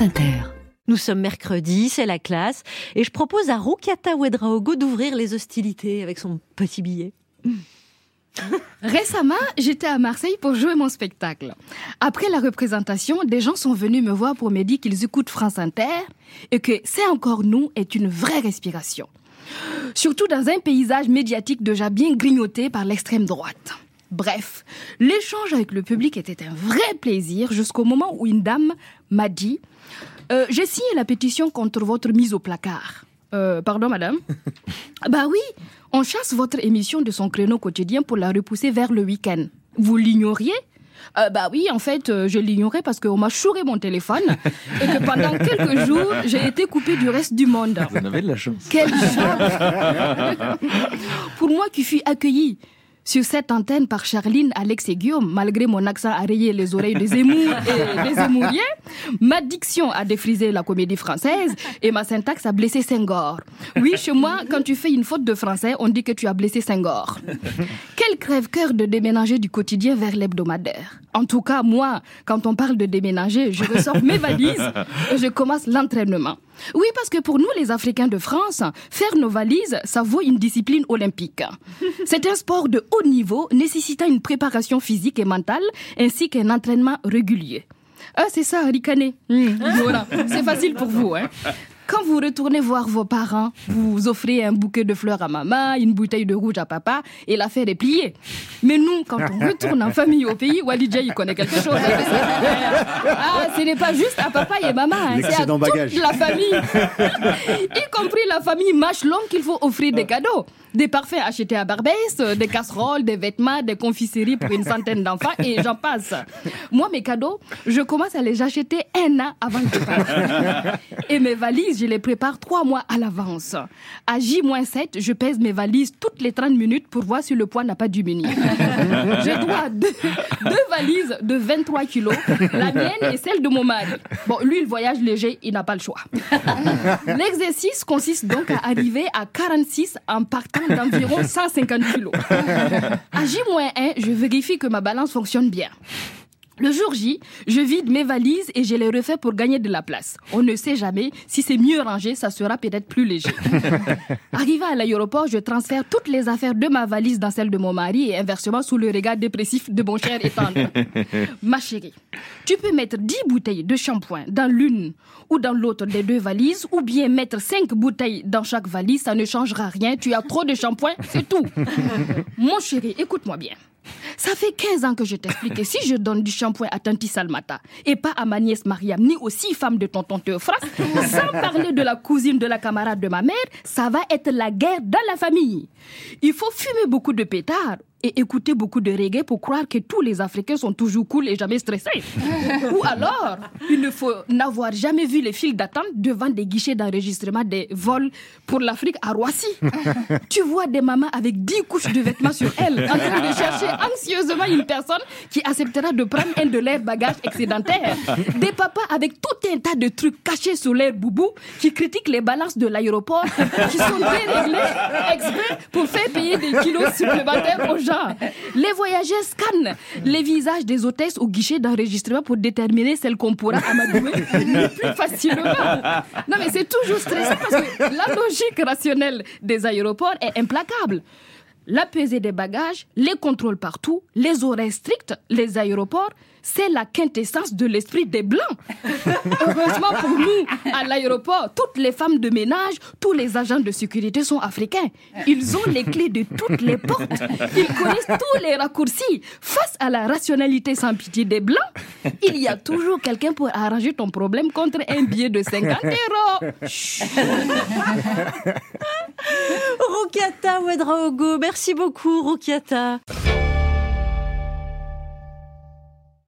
France Inter. Nous sommes mercredi, c'est la classe, et je propose à Rukiata Ouedraogo d'ouvrir les hostilités avec son petit billet. Récemment, j'étais à Marseille pour jouer mon spectacle. Après la représentation, des gens sont venus me voir pour me dire qu'ils écoutent France Inter et que C'est encore nous est une vraie respiration. Surtout dans un paysage médiatique déjà bien grignoté par l'extrême droite. Bref, l'échange avec le public était un vrai plaisir jusqu'au moment où une dame m'a dit euh, J'ai signé la pétition contre votre mise au placard. Euh, pardon, madame Bah oui, on chasse votre émission de son créneau quotidien pour la repousser vers le week-end. Vous l'ignoriez? Euh, bah oui, en fait, euh, je l'ignorais parce qu'on m'a chouré mon téléphone et que pendant quelques jours, j'ai été coupée du reste du monde. Vous en avez de la chance. Quelle chance Pour moi qui fus accueillie sur cette antenne par Charline, Alex et Guillaume, malgré mon accent à rayer les oreilles des émours et des ma diction a défrisé la comédie française et ma syntaxe a blessé Senghor. Oui, chez moi, quand tu fais une faute de français, on dit que tu as blessé Senghor. Quel crève-cœur de déménager du quotidien vers l'hebdomadaire. En tout cas, moi, quand on parle de déménager, je ressors mes valises et je commence l'entraînement. Oui, parce que pour nous, les Africains de France, faire nos valises, ça vaut une discipline olympique. C'est un sport de haut niveau nécessitant une préparation physique et mentale ainsi qu'un entraînement régulier. Ah, c'est ça, ricaner. Mmh, voilà, c'est facile pour vous. Hein. Quand vous retournez voir vos parents, vous offrez un bouquet de fleurs à maman, une bouteille de rouge à papa, et l'affaire est pliée. Mais nous, quand on retourne en famille au pays, Walidja, il connaît quelque chose. Ah, ce n'est pas juste à papa et maman, hein, c'est à toute la famille. y compris la famille Machelon qu'il faut offrir des cadeaux. Des parfums achetés à Barbès, des casseroles, des vêtements, des confiseries pour une centaine d'enfants, et j'en passe. Moi, mes cadeaux, je commence à les acheter un an avant je parte. Et mes valises, je les prépare trois mois à l'avance. À J-7, je pèse mes valises toutes les 30 minutes pour voir si le poids n'a pas diminué. je dois deux, deux, valises de 23 kilos, la mienne et celle de mon mari. Bon, lui, il voyage léger, il n'a pas le choix. L'exercice consiste donc à arriver à 46 en partant d'environ 150 kilos. À J-1, je vérifie que ma balance fonctionne bien. Le jour J, je vide mes valises et je les refais pour gagner de la place. On ne sait jamais, si c'est mieux rangé, ça sera peut-être plus léger. Arrivé à l'aéroport, je transfère toutes les affaires de ma valise dans celle de mon mari et inversement sous le regard dépressif de mon cher et tendre. ma chérie, tu peux mettre 10 bouteilles de shampoing dans l'une ou dans l'autre des deux valises ou bien mettre 5 bouteilles dans chaque valise, ça ne changera rien. Tu as trop de shampoing, c'est tout. mon chéri, écoute-moi bien. Ça fait 15 ans que je t'explique que si je donne du shampoing à Tanti Salmata et pas à ma nièce Mariam, ni aux six femmes de tonton Théophras, sans parler de la cousine de la camarade de ma mère, ça va être la guerre dans la famille. Il faut fumer beaucoup de pétards et écouter beaucoup de reggae pour croire que tous les Africains sont toujours cool et jamais stressés. Ou alors, il ne faut n'avoir jamais vu les files d'attente devant des guichets d'enregistrement des vols pour l'Afrique à Roissy. tu vois des mamans avec 10 couches de vêtements sur elles en train de chercher anxieusement une personne qui acceptera de prendre un de leurs bagages excédentaires. Des papas avec tout un tas de trucs cachés sous leur boubou qui critiquent les balances de l'aéroport qui sont déréglées exprès pour faire payer des kilos supplémentaires aux gens les voyageurs scannent les visages des hôtesses au guichet d'enregistrement pour déterminer celles qu'on pourra amadouer le plus facilement. Non, mais c'est toujours stressant parce que la logique rationnelle des aéroports est implacable. La pesée des bagages, les contrôles partout, les horaires stricts, les aéroports, c'est la quintessence de l'esprit des Blancs. Heureusement pour nous, à l'aéroport, toutes les femmes de ménage, tous les agents de sécurité sont africains. Ils ont les clés de toutes les portes. Ils connaissent tous les raccourcis. Face à la rationalité sans pitié des Blancs, il y a toujours quelqu'un pour arranger ton problème contre un billet de 50 euros. Rokata Ouedraogo, merci beaucoup Rokata.